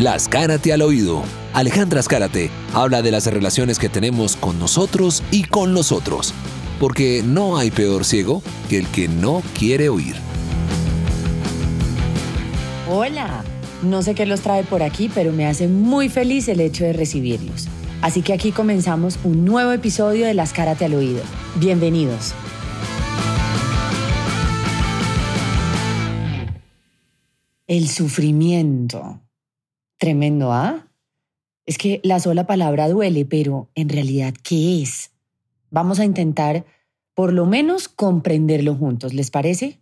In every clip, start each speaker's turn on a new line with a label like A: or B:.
A: Las Cárate al oído. Alejandra Escárate habla de las relaciones que tenemos con nosotros y con los otros. Porque no hay peor ciego que el que no quiere oír.
B: Hola, no sé qué los trae por aquí, pero me hace muy feliz el hecho de recibirlos. Así que aquí comenzamos un nuevo episodio de Las Cárate al oído. Bienvenidos. El sufrimiento. Tremendo, ¿ah? Es que la sola palabra duele, pero en realidad, ¿qué es? Vamos a intentar por lo menos comprenderlo juntos, ¿les parece?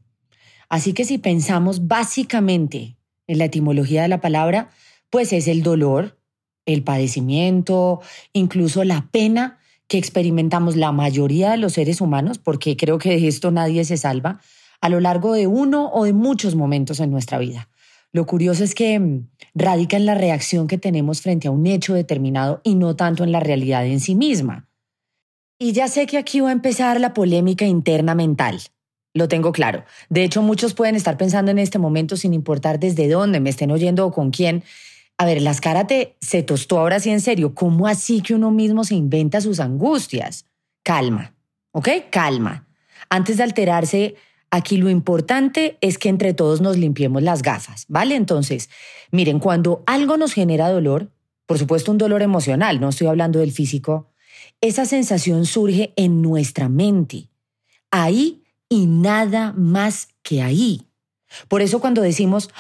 B: Así que si pensamos básicamente en la etimología de la palabra, pues es el dolor, el padecimiento, incluso la pena que experimentamos la mayoría de los seres humanos, porque creo que de esto nadie se salva, a lo largo de uno o de muchos momentos en nuestra vida. Lo curioso es que mm, radica en la reacción que tenemos frente a un hecho determinado y no tanto en la realidad en sí misma. Y ya sé que aquí va a empezar la polémica interna mental. Lo tengo claro. De hecho, muchos pueden estar pensando en este momento sin importar desde dónde me estén oyendo o con quién. A ver, las karate se tostó ahora sí en serio. ¿Cómo así que uno mismo se inventa sus angustias? Calma, ¿ok? Calma. Antes de alterarse, Aquí lo importante es que entre todos nos limpiemos las gafas, ¿vale? Entonces, miren, cuando algo nos genera dolor, por supuesto un dolor emocional, no estoy hablando del físico, esa sensación surge en nuestra mente, ahí y nada más que ahí. Por eso cuando decimos,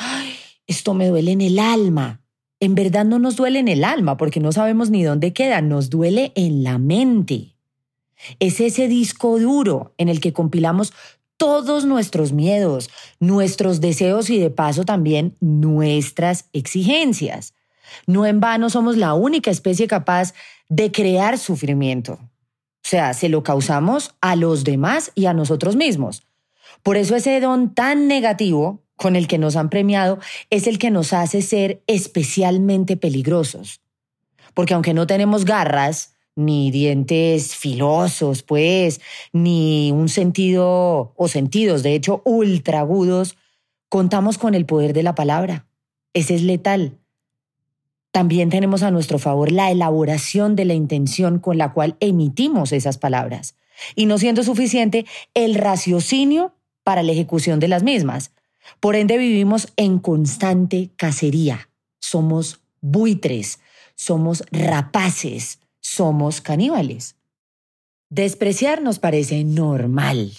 B: esto me duele en el alma, en verdad no nos duele en el alma porque no sabemos ni dónde queda, nos duele en la mente. Es ese disco duro en el que compilamos todos nuestros miedos, nuestros deseos y de paso también nuestras exigencias. No en vano somos la única especie capaz de crear sufrimiento. O sea, se lo causamos a los demás y a nosotros mismos. Por eso ese don tan negativo con el que nos han premiado es el que nos hace ser especialmente peligrosos. Porque aunque no tenemos garras, ni dientes filosos, pues, ni un sentido o sentidos, de hecho, ultra agudos, contamos con el poder de la palabra. Ese es letal. También tenemos a nuestro favor la elaboración de la intención con la cual emitimos esas palabras. Y no siendo suficiente, el raciocinio para la ejecución de las mismas. Por ende, vivimos en constante cacería. Somos buitres, somos rapaces, somos caníbales. Despreciar nos parece normal.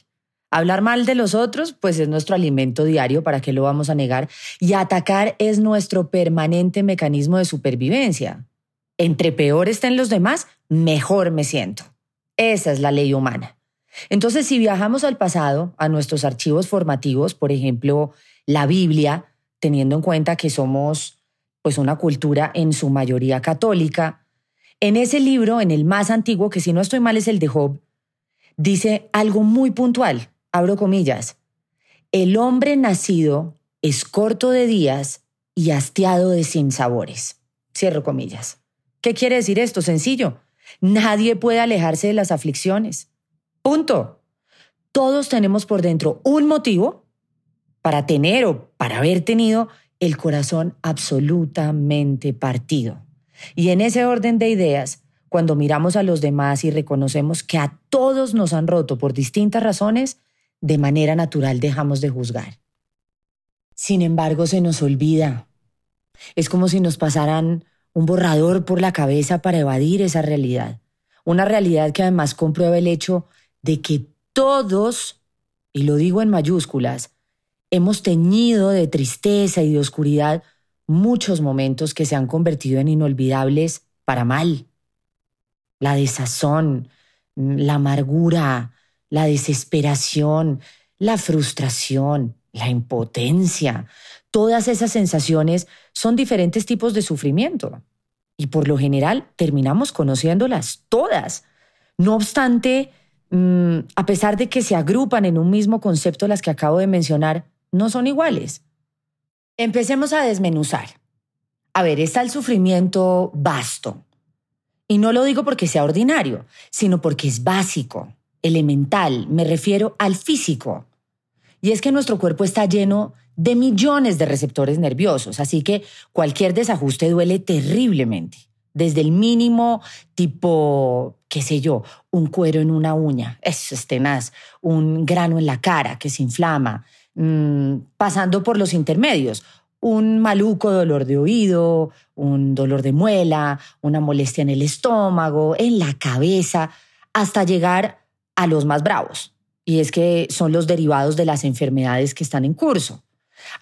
B: Hablar mal de los otros, pues es nuestro alimento diario, ¿para qué lo vamos a negar? Y atacar es nuestro permanente mecanismo de supervivencia. Entre peor estén los demás, mejor me siento. Esa es la ley humana. Entonces, si viajamos al pasado, a nuestros archivos formativos, por ejemplo, la Biblia, teniendo en cuenta que somos pues una cultura en su mayoría católica, en ese libro, en el más antiguo, que si no estoy mal es el de Job, dice algo muy puntual, abro comillas, el hombre nacido es corto de días y hastiado de sinsabores. Cierro comillas. ¿Qué quiere decir esto? Sencillo. Nadie puede alejarse de las aflicciones. Punto. Todos tenemos por dentro un motivo para tener o para haber tenido el corazón absolutamente partido. Y en ese orden de ideas, cuando miramos a los demás y reconocemos que a todos nos han roto por distintas razones, de manera natural dejamos de juzgar. Sin embargo, se nos olvida. Es como si nos pasaran un borrador por la cabeza para evadir esa realidad. Una realidad que además comprueba el hecho de que todos, y lo digo en mayúsculas, hemos teñido de tristeza y de oscuridad muchos momentos que se han convertido en inolvidables para mal. La desazón, la amargura, la desesperación, la frustración, la impotencia, todas esas sensaciones son diferentes tipos de sufrimiento y por lo general terminamos conociéndolas todas. No obstante, mm, a pesar de que se agrupan en un mismo concepto las que acabo de mencionar, no son iguales. Empecemos a desmenuzar. A ver, está el sufrimiento vasto. Y no lo digo porque sea ordinario, sino porque es básico, elemental, me refiero al físico. Y es que nuestro cuerpo está lleno de millones de receptores nerviosos, así que cualquier desajuste duele terriblemente, desde el mínimo tipo, qué sé yo, un cuero en una uña, eso es tenaz, un grano en la cara que se inflama, mm, pasando por los intermedios, un maluco dolor de oído, un dolor de muela, una molestia en el estómago, en la cabeza, hasta llegar a los más bravos. Y es que son los derivados de las enfermedades que están en curso.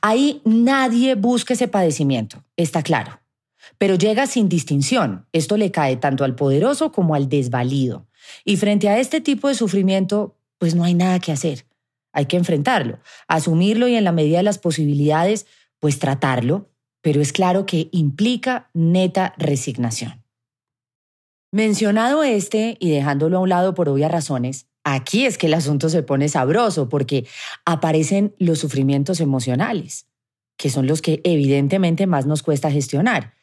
B: Ahí nadie busca ese padecimiento, está claro. Pero llega sin distinción. Esto le cae tanto al poderoso como al desvalido. Y frente a este tipo de sufrimiento, pues no hay nada que hacer. Hay que enfrentarlo, asumirlo y en la medida de las posibilidades, pues tratarlo, pero es claro que implica neta resignación. Mencionado este y dejándolo a un lado por obvias razones, aquí es que el asunto se pone sabroso porque aparecen los sufrimientos emocionales, que son los que evidentemente más nos cuesta gestionar.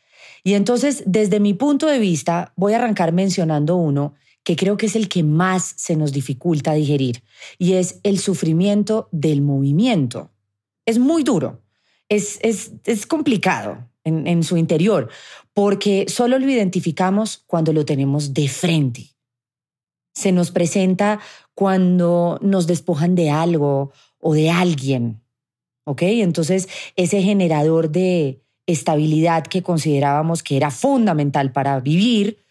B: Y entonces, desde mi punto de vista, voy a arrancar mencionando uno que creo que es el que más se nos dificulta digerir, y es el sufrimiento del movimiento. Es muy duro, es, es, complicado en, en su interior, porque solo lo identificamos cuando lo tenemos de frente. Se nos presenta cuando nos despojan de algo o de alguien. ¿Ok? Entonces, ese generador de estabilidad que considerábamos que era fundamental para vivir,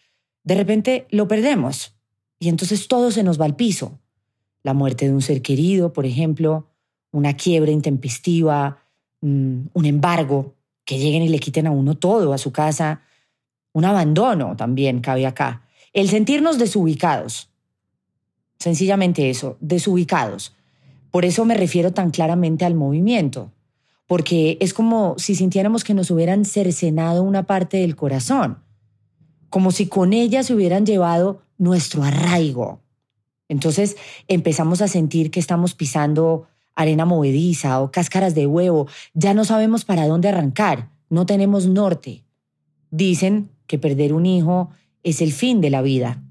B: de repente lo perdemos. Y entonces todo se nos va al piso. La muerte de un ser querido, por ejemplo, una quiebra intempestiva, Mm, un embargo, que lleguen y le quiten a uno todo, a su casa, un abandono también cabe acá. El sentirnos desubicados, sencillamente eso, desubicados. Por eso me refiero tan claramente al movimiento, porque es como si sintiéramos que nos hubieran cercenado una parte del corazón, como si con ella se hubieran llevado nuestro arraigo. Entonces empezamos a sentir que estamos pisando arena movediza o cáscaras de huevo, ya no sabemos para dónde arrancar, no tenemos norte. Dicen que perder un hijo es el fin de la vida.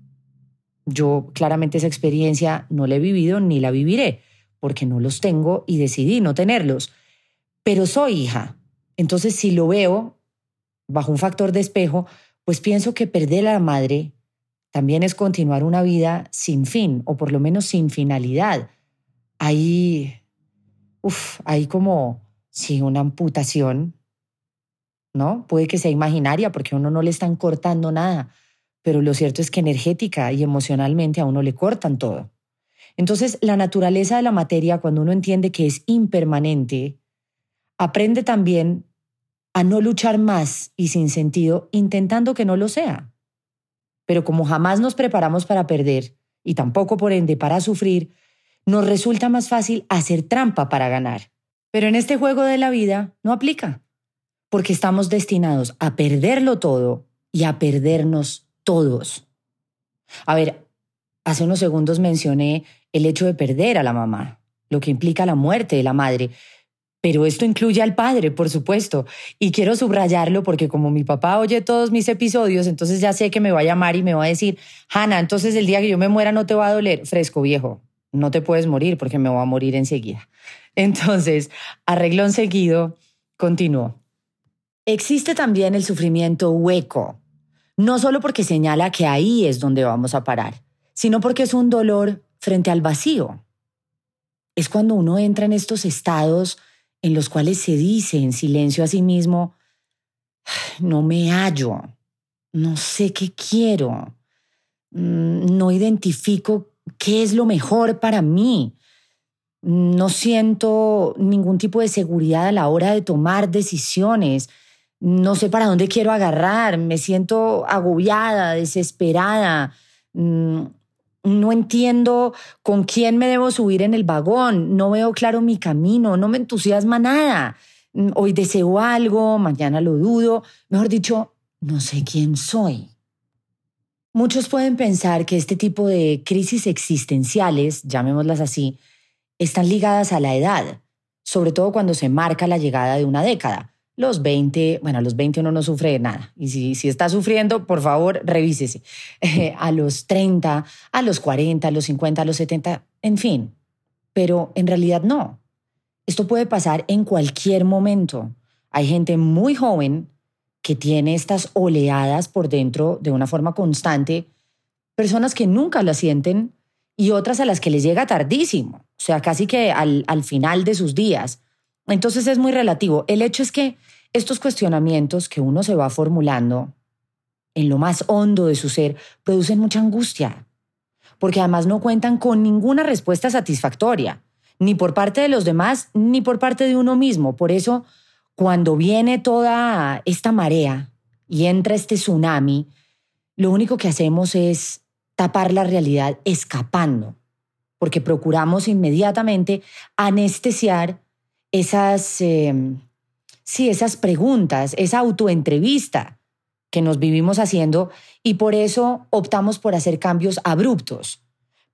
B: Yo claramente esa experiencia no la he vivido ni la viviré, porque no los tengo y decidí no tenerlos. Pero soy hija. Entonces, si lo veo bajo un factor de espejo, pues pienso que perder a la madre también es continuar una vida sin fin, o por lo menos sin finalidad. Ahí Uf, hay como, sí, una amputación, ¿no? Puede que sea imaginaria porque a uno no le están cortando nada, pero lo cierto es que energética y emocionalmente a uno le cortan todo. Entonces, la naturaleza de la materia, cuando uno entiende que es impermanente, aprende también a no luchar más y sin sentido intentando que no lo sea. Pero como jamás nos preparamos para perder y tampoco por ende para sufrir, nos resulta más fácil hacer trampa para ganar. Pero en este juego de la vida no aplica, porque estamos destinados a perderlo todo y a perdernos todos. A ver, hace unos segundos mencioné el hecho de perder a la mamá, lo que implica la muerte de la madre, pero esto incluye al padre, por supuesto. Y quiero subrayarlo porque como mi papá oye todos mis episodios, entonces ya sé que me va a llamar y me va a decir, Hanna, entonces el día que yo me muera no te va a doler. Fresco, viejo no te puedes morir porque me voy a morir enseguida. Entonces, arreglón seguido, continuó. Existe también el sufrimiento hueco, no solo porque señala que ahí es donde vamos a parar, sino porque es un dolor frente al vacío. Es cuando uno entra en estos estados en los cuales se dice en silencio a sí mismo, no me hallo, no sé qué quiero, mm, no identifico qué es lo mejor para mí. No siento ningún tipo de seguridad a la hora de tomar decisiones. No sé para dónde quiero agarrar. Me siento agobiada, desesperada. No entiendo con quién me debo subir en el vagón. No veo claro mi camino. No me entusiasma nada. Mm, hoy deseo algo, mañana lo dudo. Mejor dicho, no sé quién soy. Muchos pueden pensar que este tipo de crisis existenciales, llamémoslas así, están ligadas a la edad, sobre todo cuando se marca la llegada de una década. Los 20, bueno, a los 20 uno no sufre de nada. Y si, está sufriendo, por favor, revísese. a los 30, a los 40, a los 50, a los 70, en fin. Pero en realidad no. Esto puede pasar en cualquier momento. Hay gente muy joven que tiene estas oleadas por dentro de una forma constante, personas que nunca las sienten y otras a las que les llega tardísimo, o sea, casi que al, al final de sus días. Entonces es muy relativo. El hecho es que estos cuestionamientos que uno se va formulando en lo más hondo de su ser producen mucha angustia, porque además no cuentan con ninguna respuesta satisfactoria, ni por parte de los demás, ni por parte de uno mismo. Por eso, cuando viene toda esta marea y entra este tsunami, lo único que hacemos es tapar la realidad escapando, porque procuramos inmediatamente anestesiar esas, em, sí, esas preguntas, esa autoentrevista que nos vivimos haciendo y por eso optamos por hacer cambios abruptos,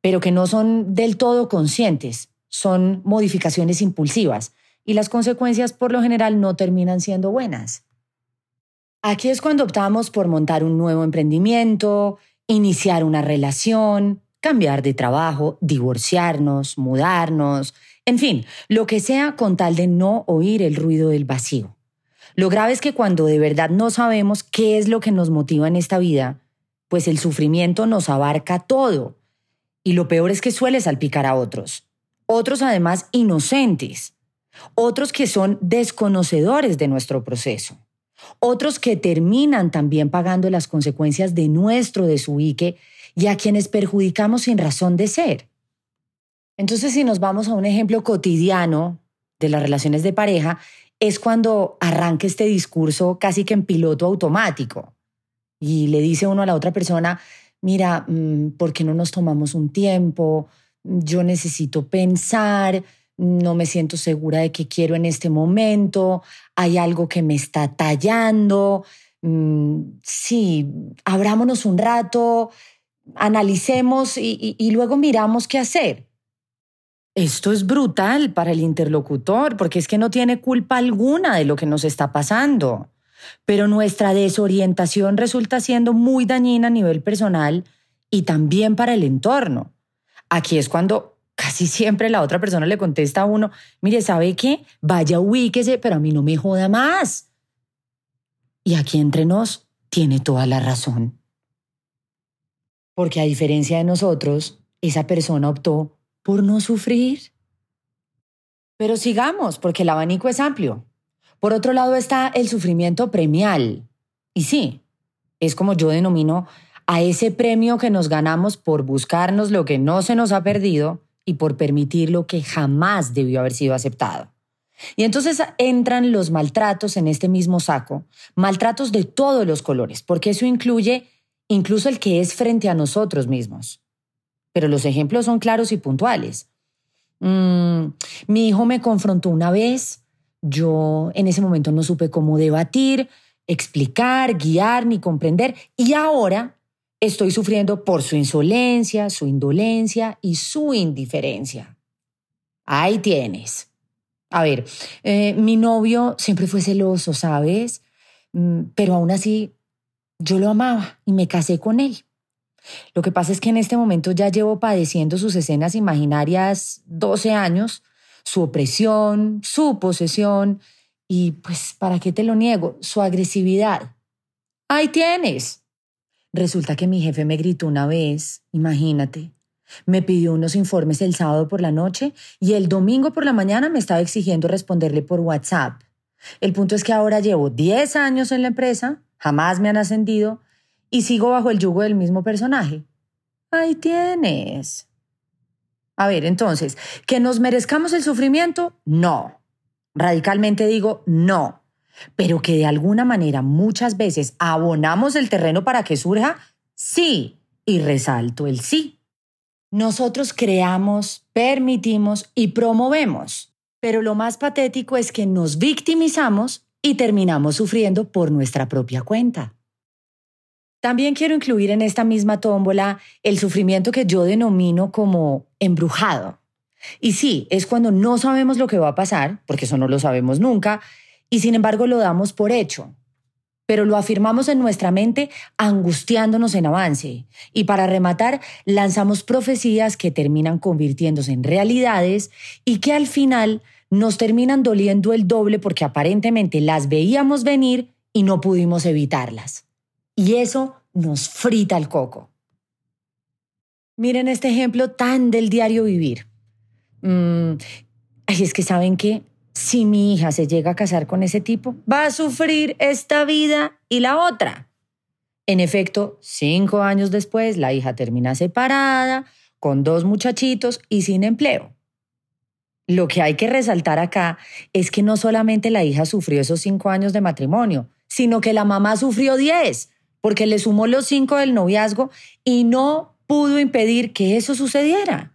B: pero que no son del todo conscientes, son modificaciones impulsivas y las consecuencias por lo general no terminan siendo buenas. Aquí es cuando optamos por montar un nuevo emprendimiento, iniciar una relación, cambiar de trabajo, divorciarnos, mudarnos, en fin, lo que sea con tal de no oír el ruido del vacío. Lo grave es que cuando de verdad no sabemos qué es lo que nos motiva en esta vida, pues el sufrimiento nos abarca todo. Y lo peor es que suele salpicar a otros. Otros además inocentes. Otros que son desconocedores de nuestro proceso. Otros que terminan también pagando las consecuencias de nuestro desubique y a quienes perjudicamos sin razón de ser. Entonces, si nos vamos a un ejemplo cotidiano de las relaciones de pareja, es cuando arranca este discurso casi que en piloto automático y le dice uno a la otra persona, mira, mm, ¿por qué no nos tomamos un tiempo? Yo necesito pensar, no me siento segura de qué quiero en este momento, hay algo que me está tallando, mm, sí, abrámonos un rato, analicemos y luego miramos qué hacer. Esto es brutal para el interlocutor porque es que no tiene culpa alguna de lo que nos está pasando. Pero nuestra desorientación resulta siendo muy dañina a nivel personal y también para el entorno. Aquí es cuando casi siempre la otra persona le contesta a uno, mire, ¿sabe qué? Vaya, ubíquese, pero a mí no me joda más. Y aquí entre nos tiene toda la razón. Porque a diferencia de nosotros, esa persona optó por no sufrir. Pero sigamos, porque el abanico es amplio. Por otro lado está el sufrimiento premial. Y sí, es como yo denomino a ese premio que nos ganamos por buscarnos lo que no se nos ha perdido y por permitir lo que jamás debió haber sido aceptado. Y entonces entran los maltratos en este mismo saco, maltratos de todos los colores, porque eso incluye incluso el que es frente a nosotros mismos pero los ejemplos son claros y puntuales. Mm, mi hijo me confrontó una vez, yo en ese momento no supe cómo debatir, explicar, guiar ni comprender y ahora estoy sufriendo por su insolencia, su indolencia y su indiferencia. Ahí tienes. A ver, eh, mi novio siempre fue celoso, ¿sabes? Mm, pero aún así yo lo amaba y me casé con él. Lo que pasa es que en este momento ya llevo padeciendo sus escenas imaginarias 12 años, su opresión, su posesión y pues, ¿para qué te lo niego? Su agresividad. Ahí tienes. Resulta que mi jefe me gritó una vez, imagínate. Me pidió unos informes el sábado por la noche y el domingo por la mañana me estaba exigiendo responderle por WhatsApp. El punto es que ahora llevo 10 años en la empresa, jamás me han ascendido y sigo bajo el yugo del mismo personaje. Ahí tienes. A ver, entonces, ¿que nos merezcamos el sufrimiento? No. Radicalmente digo no. Pero que de alguna manera muchas veces abonamos el terreno para que surja, sí. Y resalto el sí. Nosotros creamos, permitimos y promovemos. Pero lo más patético es que nos victimizamos y terminamos sufriendo por nuestra propia cuenta. También quiero incluir en esta misma tómbola el sufrimiento que yo denomino como embrujado. Y sí, es cuando no sabemos lo que va a pasar, porque eso no lo sabemos nunca, y sin embargo lo damos por hecho. Pero lo afirmamos en nuestra mente angustiándonos en avance. Y para rematar, lanzamos profecías que terminan convirtiéndose en realidades y que al final nos terminan doliendo el doble porque aparentemente las veíamos venir y no pudimos evitarlas. Y eso nos frita el coco. Miren este ejemplo tan del diario vivir. Mm, ay, es que saben que si mi hija se llega a casar con ese tipo, va a sufrir esta vida y la otra. En efecto, cinco años después, la hija termina separada, con dos muchachitos y sin empleo. Lo que hay que resaltar acá es que no solamente la hija sufrió esos cinco años de matrimonio, sino que la mamá sufrió diez, porque le sumó los cinco del noviazgo y no pudo impedir que eso sucediera.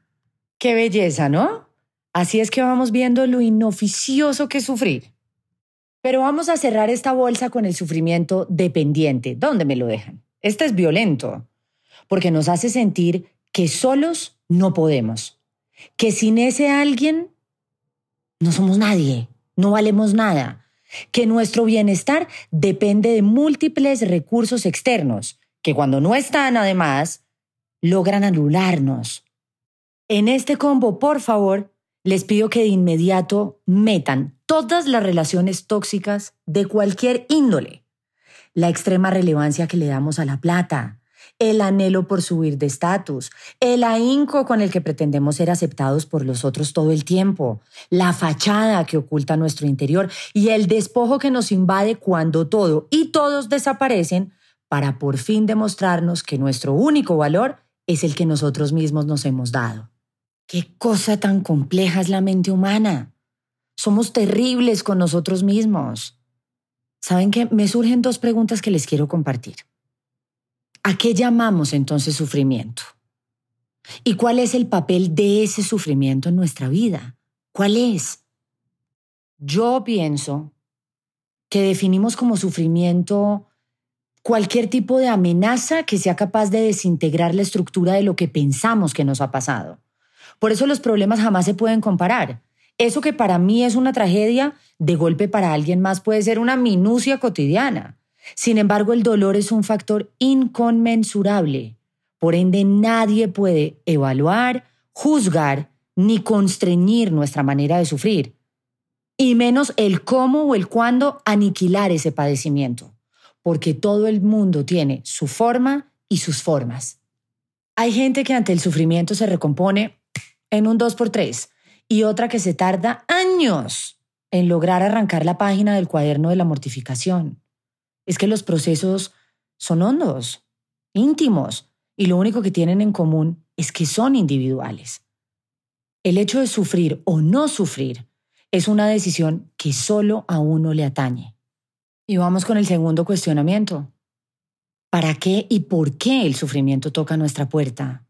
B: Qué belleza, ¿no? Así es que vamos viendo lo inoficioso que es sufrir. Pero vamos a cerrar esta bolsa con el sufrimiento dependiente. ¿Dónde me lo dejan? Este es violento, porque nos hace sentir que solos no podemos, que sin ese alguien no somos nadie, no valemos nada, que nuestro bienestar depende de múltiples recursos externos, que cuando no están además, logran anularnos. En este combo, por favor, les pido que de inmediato metan todas las relaciones tóxicas de cualquier índole. La extrema relevancia que le damos a la plata, el anhelo por subir de estatus, el ahínco con el que pretendemos ser aceptados por los otros todo el tiempo, la fachada que oculta nuestro interior y el despojo que nos invade cuando todo y todos desaparecen para por fin demostrarnos que nuestro único valor es el que nosotros mismos nos hemos dado. Qué cosa tan compleja es la mente humana. Somos terribles con nosotros mismos. ¿Saben qué? Me surgen dos preguntas que les quiero compartir. ¿A qué llamamos entonces sufrimiento? ¿Y cuál es el papel de ese sufrimiento en nuestra vida? ¿Cuál es? Yo pienso que definimos como sufrimiento cualquier tipo de amenaza que sea capaz de desintegrar la estructura de lo que pensamos que nos ha pasado. Por eso los problemas jamás se pueden comparar. Eso que para mí es una tragedia, de golpe para alguien más puede ser una minucia cotidiana. Sin embargo, el dolor es un factor inconmensurable. Por ende, nadie puede evaluar, juzgar ni constreñir nuestra manera de sufrir, y menos el cómo o el cuándo aniquilar ese padecimiento, porque todo el mundo tiene su forma y sus formas. Hay gente que ante el sufrimiento se recompone en un 2x3 y otra que se tarda años en lograr arrancar la página del cuaderno de la mortificación. Es que los procesos son hondos, íntimos, y lo único que tienen en común es que son individuales. El hecho de sufrir o no sufrir es una decisión que solo a uno le atañe. Y vamos con el segundo cuestionamiento. ¿Para qué y por qué el sufrimiento toca nuestra puerta?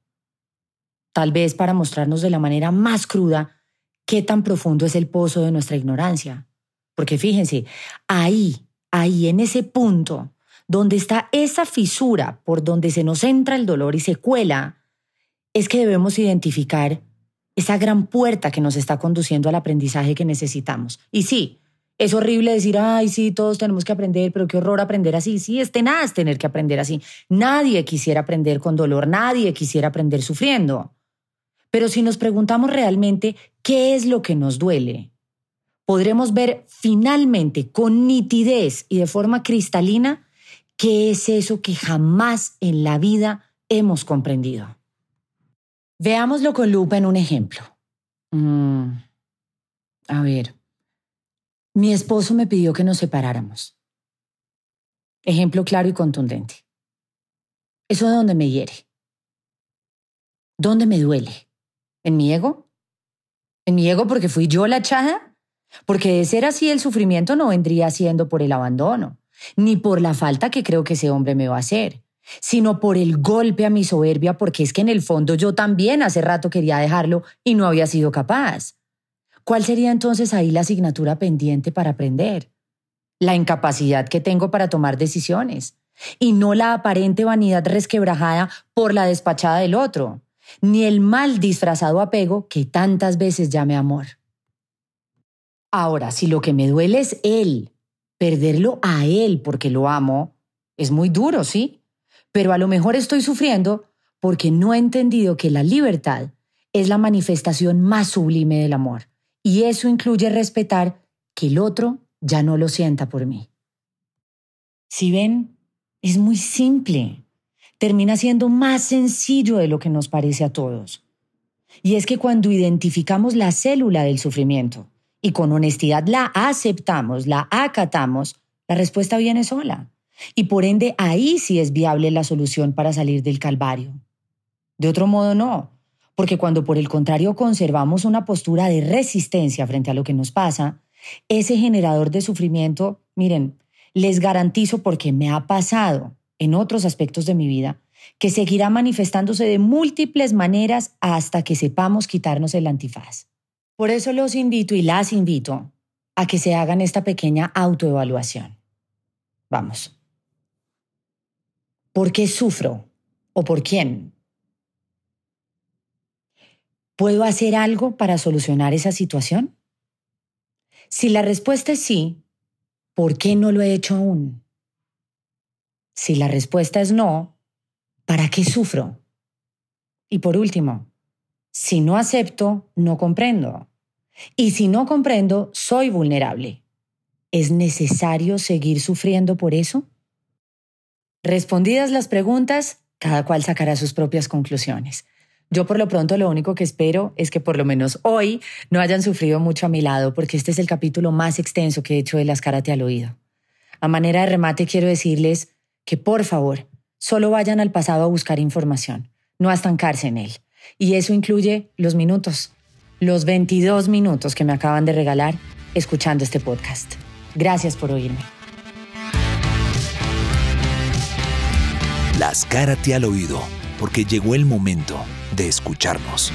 B: tal vez para mostrarnos de la manera más cruda qué tan profundo es el pozo de nuestra ignorancia. Porque fíjense, ahí, ahí, en ese punto, donde está esa fisura por donde se nos entra el dolor y se cuela, es que debemos identificar esa gran puerta que nos está conduciendo al aprendizaje que necesitamos. Y sí, es horrible decir, ay, sí, todos tenemos que aprender, pero qué horror aprender así. Sí, es tenaz tener que aprender así. Nadie quisiera aprender con dolor, nadie quisiera aprender sufriendo. Pero si nos preguntamos realmente qué es lo que nos duele, podremos ver finalmente con nitidez y de forma cristalina qué es eso que jamás en la vida hemos comprendido. Veámoslo con lupa en un ejemplo. Mm, a ver, mi esposo me pidió que nos separáramos. Ejemplo claro y contundente. ¿Eso de dónde me hiere? ¿Dónde me duele? ¿En mi ego? ¿En mi ego porque fui yo la chada? Porque de ser así el sufrimiento no vendría siendo por el abandono, ni por la falta que creo que ese hombre me va a hacer, sino por el golpe a mi soberbia porque es que en el fondo yo también hace rato quería dejarlo y no había sido capaz. ¿Cuál sería entonces ahí la asignatura pendiente para aprender? La incapacidad que tengo para tomar decisiones y no la aparente vanidad resquebrajada por la despachada del otro ni el mal disfrazado apego que tantas veces llame amor. Ahora, si lo que me duele es él, perderlo a él porque lo amo, es muy duro, ¿sí? Pero a lo mejor estoy sufriendo porque no he entendido que la libertad es la manifestación más sublime del amor Y eso incluye respetar que el otro ya no lo sienta por mí. Si ven, es muy simple. Termina siendo más sencillo de lo que nos parece a todos. Y es que cuando identificamos la célula del sufrimiento y con honestidad la aceptamos, la acatamos, la respuesta viene sola. Y por ende ahí sí es viable la solución para salir del calvario. De otro modo no, porque cuando por el contrario conservamos una postura de resistencia frente a lo que nos pasa, ese generador de sufrimiento, miren, les garantizo porque me ha pasado en otros aspectos de mi vida, que seguirá manifestándose de múltiples maneras hasta que sepamos quitarnos el antifaz. Por eso los invito y las invito a que se hagan esta pequeña autoevaluación. Vamos. ¿Por qué sufro? ¿O por quién? ¿Puedo hacer algo para solucionar esa situación? Si la respuesta es sí, ¿por qué no lo he hecho aún? Si la respuesta es no, ¿para qué sufro? Y por último, si no acepto, no comprendo. Y si no comprendo, soy vulnerable. ¿Es necesario seguir sufriendo por eso? Respondidas las preguntas, cada cual sacará sus propias conclusiones. Yo por lo pronto lo único que espero es que por lo menos hoy no hayan sufrido mucho a mi lado, porque este es el capítulo más extenso que he hecho de las Karate al oído. A manera de remate quiero decirles que por favor, solo vayan al pasado a buscar información, no a estancarse en él. Y eso incluye los minutos, los 22 minutos que me acaban de regalar escuchando este podcast. Gracias por oírme.
A: Las Karate al oído, porque llegó el momento de escucharnos.